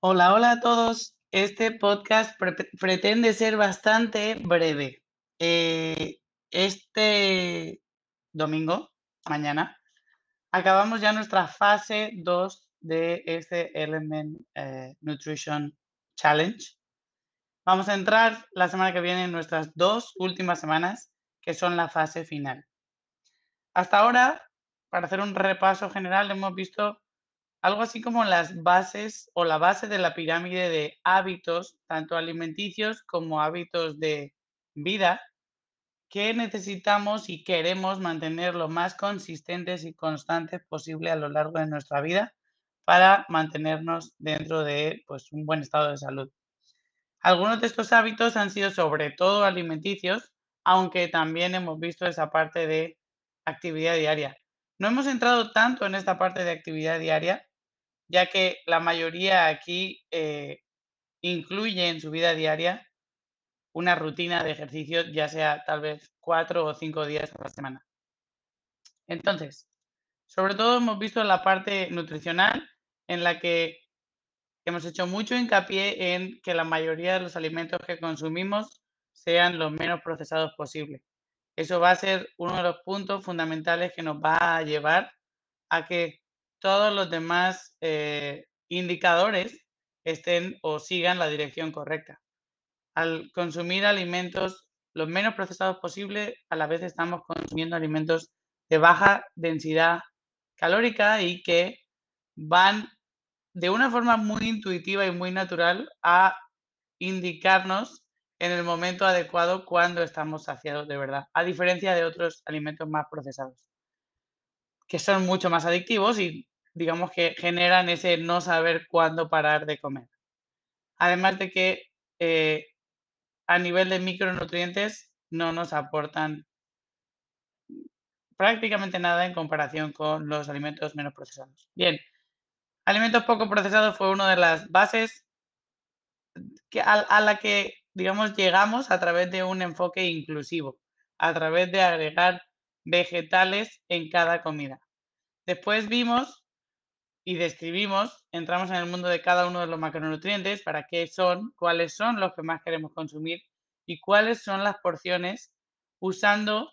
Hola, hola a todos. Este podcast pretende ser bastante breve. Eh, este domingo, mañana, acabamos ya nuestra fase 2 de este Element eh, Nutrition Challenge. Vamos a entrar la semana que viene en nuestras dos últimas semanas, que son la fase final. Hasta ahora, para hacer un repaso general, hemos visto algo así como las bases o la base de la pirámide de hábitos, tanto alimenticios como hábitos de vida, que necesitamos y queremos mantener lo más consistentes y constantes posible a lo largo de nuestra vida para mantenernos dentro de pues, un buen estado de salud. Algunos de estos hábitos han sido sobre todo alimenticios, aunque también hemos visto esa parte de actividad diaria. No hemos entrado tanto en esta parte de actividad diaria, ya que la mayoría aquí eh, incluye en su vida diaria una rutina de ejercicio, ya sea tal vez cuatro o cinco días a la semana. Entonces, sobre todo hemos visto la parte nutricional en la que hemos hecho mucho hincapié en que la mayoría de los alimentos que consumimos sean lo menos procesados posible. Eso va a ser uno de los puntos fundamentales que nos va a llevar a que todos los demás eh, indicadores estén o sigan la dirección correcta. Al consumir alimentos lo menos procesados posible, a la vez estamos consumiendo alimentos de baja densidad calórica y que van de una forma muy intuitiva y muy natural a indicarnos en el momento adecuado cuando estamos saciados de verdad, a diferencia de otros alimentos más procesados, que son mucho más adictivos y digamos que generan ese no saber cuándo parar de comer. Además de que eh, a nivel de micronutrientes no nos aportan prácticamente nada en comparación con los alimentos menos procesados. Bien, alimentos poco procesados fue una de las bases que, a, la que, digamos, llegamos a través de un enfoque inclusivo, a través de agregar vegetales en cada comida. Después vimos y describimos, entramos en el mundo de cada uno de los macronutrientes, para qué son, cuáles son los que más queremos consumir y cuáles son las porciones usando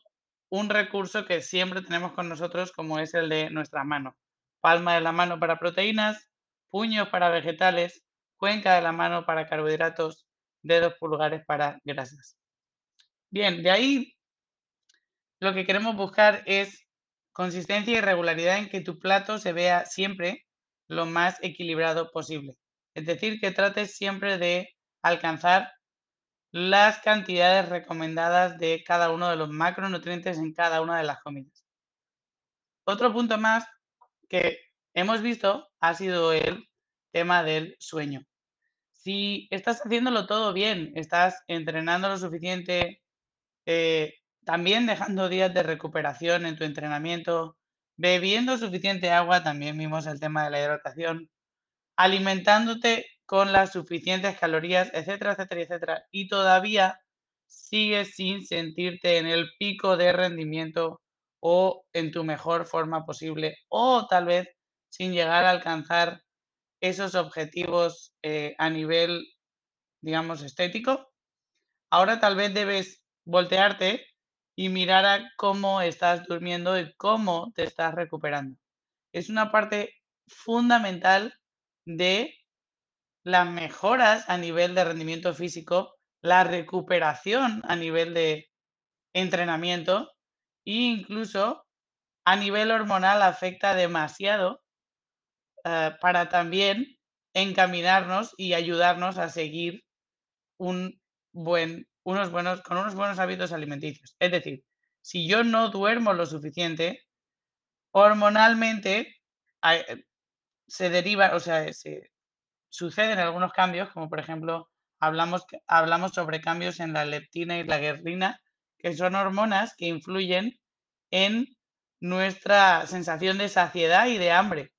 un recurso que siempre tenemos con nosotros como es el de nuestra mano. Palma de la mano para proteínas, puños para vegetales, cuenca de la mano para carbohidratos, dedos pulgares para grasas. Bien, de ahí lo que queremos buscar es consistencia y regularidad en que tu plato se vea siempre lo más equilibrado posible. Es decir, que trates siempre de alcanzar las cantidades recomendadas de cada uno de los macronutrientes en cada una de las comidas. Otro punto más que hemos visto ha sido el tema del sueño. Si estás haciéndolo todo bien, estás entrenando lo suficiente, eh, también dejando días de recuperación en tu entrenamiento, bebiendo suficiente agua, también vimos el tema de la hidratación, alimentándote con las suficientes calorías, etcétera, etcétera, etcétera, y todavía sigues sin sentirte en el pico de rendimiento o en tu mejor forma posible, o tal vez sin llegar a alcanzar esos objetivos eh, a nivel, digamos, estético, ahora tal vez debes voltearte y mirar a cómo estás durmiendo y cómo te estás recuperando. Es una parte fundamental de las mejoras a nivel de rendimiento físico, la recuperación a nivel de entrenamiento e incluso a nivel hormonal afecta demasiado eh, para también encaminarnos y ayudarnos a seguir un buen, unos buenos, con unos buenos hábitos alimenticios. Es decir, si yo no duermo lo suficiente, hormonalmente eh, se deriva, o sea, se, suceden algunos cambios, como por ejemplo, hablamos, hablamos sobre cambios en la leptina y la guerrina, que son hormonas que influyen en nuestra sensación de saciedad y de hambre.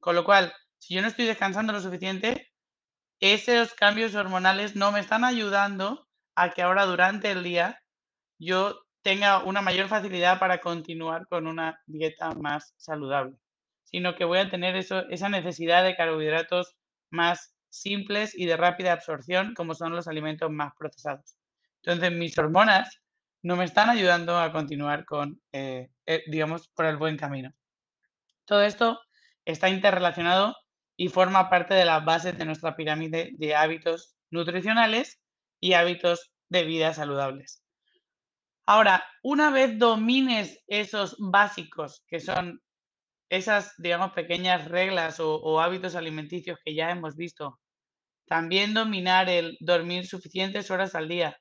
Con lo cual, si yo no estoy descansando lo suficiente, esos cambios hormonales no me están ayudando a que ahora durante el día yo tenga una mayor facilidad para continuar con una dieta más saludable, sino que voy a tener eso, esa necesidad de carbohidratos más simples y de rápida absorción, como son los alimentos más procesados. Entonces, mis hormonas no me están ayudando a continuar con, eh, eh, digamos, por el buen camino. Todo esto está interrelacionado y forma parte de las bases de nuestra pirámide de hábitos nutricionales y hábitos de vida saludables. Ahora, una vez domines esos básicos, que son esas, digamos, pequeñas reglas o, o hábitos alimenticios que ya hemos visto, también dominar el dormir suficientes horas al día,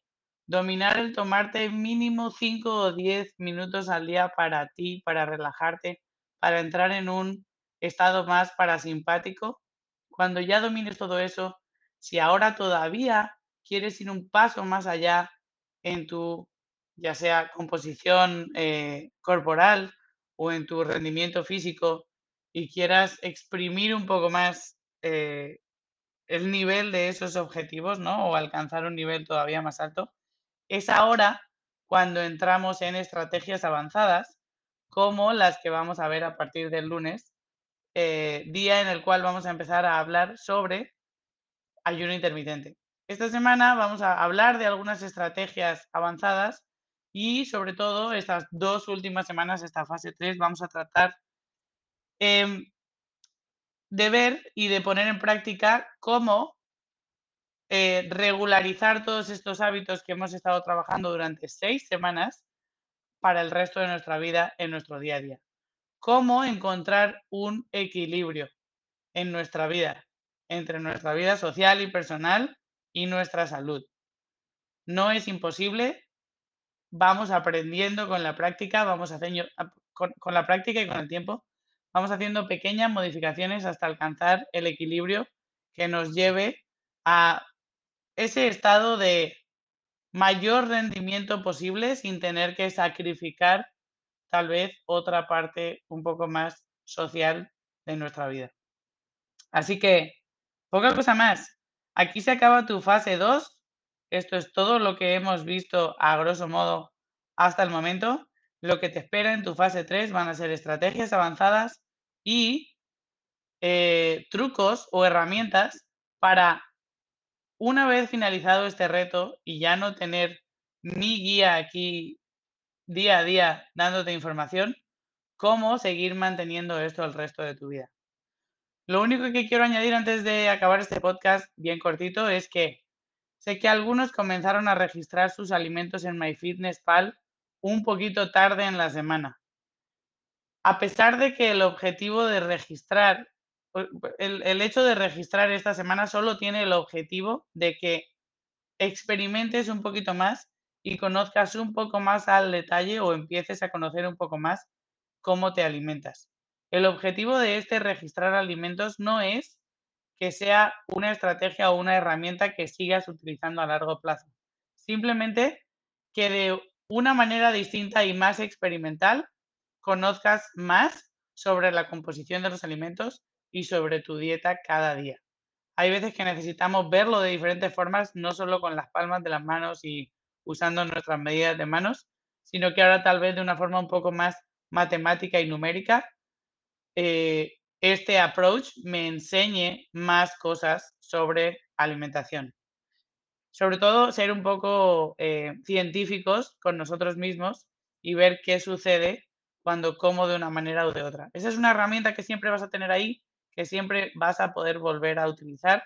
dominar el tomarte mínimo 5 o 10 minutos al día para ti, para relajarte, para entrar en un estado más parasimpático. Cuando ya domines todo eso, si ahora todavía quieres ir un paso más allá en tu, ya sea composición eh, corporal o en tu rendimiento físico y quieras exprimir un poco más eh, el nivel de esos objetivos, ¿no? O alcanzar un nivel todavía más alto, es ahora cuando entramos en estrategias avanzadas como las que vamos a ver a partir del lunes, eh, día en el cual vamos a empezar a hablar sobre ayuno intermitente. Esta semana vamos a hablar de algunas estrategias avanzadas y sobre todo estas dos últimas semanas, esta fase 3, vamos a tratar em, de ver y de poner en práctica cómo eh, regularizar todos estos hábitos que hemos estado trabajando durante seis semanas para el resto de nuestra vida en nuestro día a día. Cómo encontrar un equilibrio en nuestra vida, entre nuestra vida social y personal y nuestra salud. No es imposible, vamos aprendiendo con la práctica, vamos haciendo, con, con la práctica y con el tiempo, vamos haciendo pequeñas modificaciones hasta alcanzar el equilibrio que nos lleve a ese estado de mayor rendimiento posible sin tener que sacrificar tal vez otra parte un poco más social de nuestra vida. Así que, poca cosa más. Aquí se acaba tu fase 2. Esto es todo lo que hemos visto a grosso modo hasta el momento. Lo que te espera en tu fase 3 van a ser estrategias avanzadas y eh, trucos o herramientas para una vez finalizado este reto y ya no tener mi guía aquí día a día dándote información, cómo seguir manteniendo esto el resto de tu vida. Lo único que quiero añadir antes de acabar este podcast bien cortito es que sé que algunos comenzaron a registrar sus alimentos en MyFitnessPal un poquito tarde en la semana. A pesar de que el objetivo de registrar el, hecho de registrar esta semana solo tiene el objetivo de que experimentes un poquito más y conozcas un poco más al detalle o empieces a conocer un poco más cómo te alimentas. El objetivo de este registrar alimentos no es que sea una estrategia o una herramienta que sigas utilizando a largo plazo. Simplemente que de una manera distinta y más experimental conozcas más sobre la composición de los alimentos y sobre tu dieta cada día. Hay veces que necesitamos verlo de diferentes formas, no solo con las palmas de las manos y usando nuestras medidas de manos, sino que ahora tal vez de una forma un poco más matemática y numérica, eh, este approach me enseñe más cosas sobre alimentación. Sobre todo ser un poco eh, científicos con nosotros mismos y ver qué sucede cuando como de una manera o de otra. Esa es una herramienta que siempre vas a tener ahí que siempre vas a poder volver a utilizar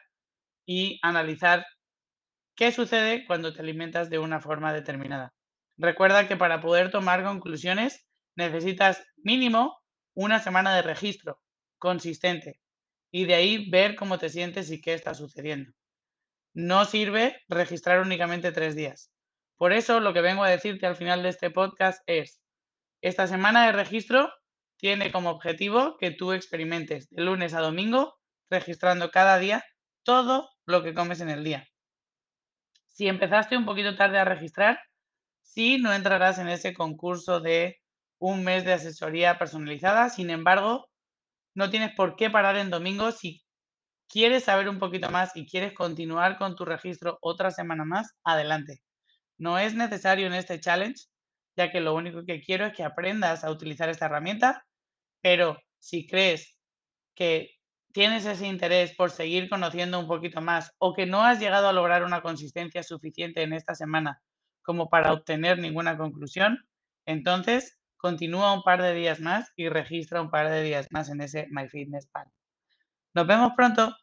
y analizar qué sucede cuando te alimentas de una forma determinada. Recuerda que para poder tomar conclusiones necesitas mínimo una semana de registro consistente y de ahí ver cómo te sientes y qué está sucediendo. No sirve registrar únicamente tres días. Por eso lo que vengo a decirte al final de este podcast es, esta semana de registro tiene como objetivo que tú experimentes de lunes a domingo, registrando cada día todo lo que comes en el día. Si empezaste un poquito tarde a registrar, sí, no entrarás en ese concurso de un mes de asesoría personalizada. Sin embargo, no tienes por qué parar en domingo si quieres saber un poquito más y quieres continuar con tu registro otra semana más, adelante. No es necesario en este challenge, ya que lo único que quiero es que aprendas a utilizar esta herramienta, pero si crees que tienes ese interés por seguir conociendo un poquito más o que no has llegado a lograr una consistencia suficiente en esta semana como para obtener ninguna conclusión, entonces continúa un par de días más y registra un par de días más en ese MyFitnessPal. Nos vemos pronto.